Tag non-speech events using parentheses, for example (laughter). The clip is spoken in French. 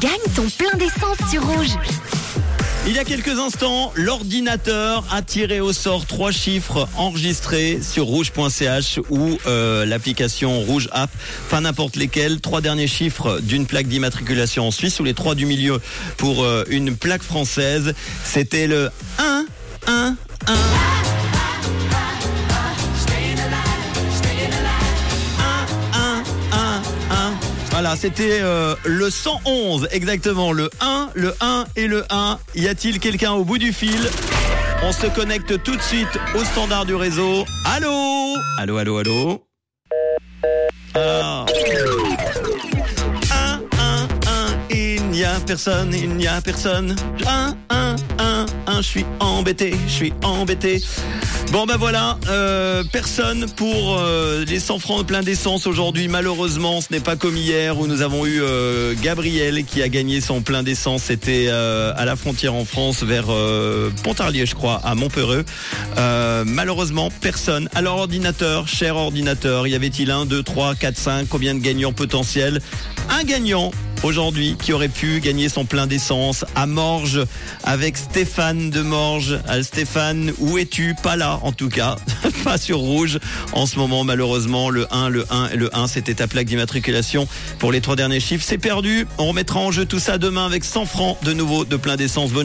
Gagne ton plein d'essence sur rouge. Il y a quelques instants, l'ordinateur a tiré au sort trois chiffres enregistrés sur rouge.ch ou euh, l'application Rouge App, pas n'importe lesquels. Trois derniers chiffres d'une plaque d'immatriculation en Suisse ou les trois du milieu pour euh, une plaque française. C'était le 1, 1, Voilà, c'était euh, le 111, exactement, le 1, le 1 et le 1. Y a-t-il quelqu'un au bout du fil? On se connecte tout de suite au standard du réseau. Allô? Allô, allô, allô? Ah. 1, 1, 1, il n'y a personne, il n'y a personne. 1, 1, 1, 1, je suis embêté, je suis embêté. Bon ben voilà, euh, personne pour euh, les 100 francs plein d'essence aujourd'hui. Malheureusement, ce n'est pas comme hier où nous avons eu euh, Gabriel qui a gagné son plein d'essence. C'était à la frontière en France vers Pontarlier, je crois, à Montpeureux. Euh, malheureusement, personne. Alors ordinateur, cher ordinateur, y avait-il un, deux, trois, quatre, cinq? Combien de gagnants potentiels? Un gagnant aujourd'hui qui aurait pu gagner son plein d'essence à Morges avec Stéphane de Morges. Euh, Stéphane, où es-tu? Pas là en tout cas, (laughs) pas sur rouge en ce moment malheureusement. Le 1, le 1 et le 1, c'était ta plaque d'immatriculation pour les trois derniers chiffres. C'est perdu. On remettra en jeu tout ça demain avec 100 francs de nouveau de plein d'essence.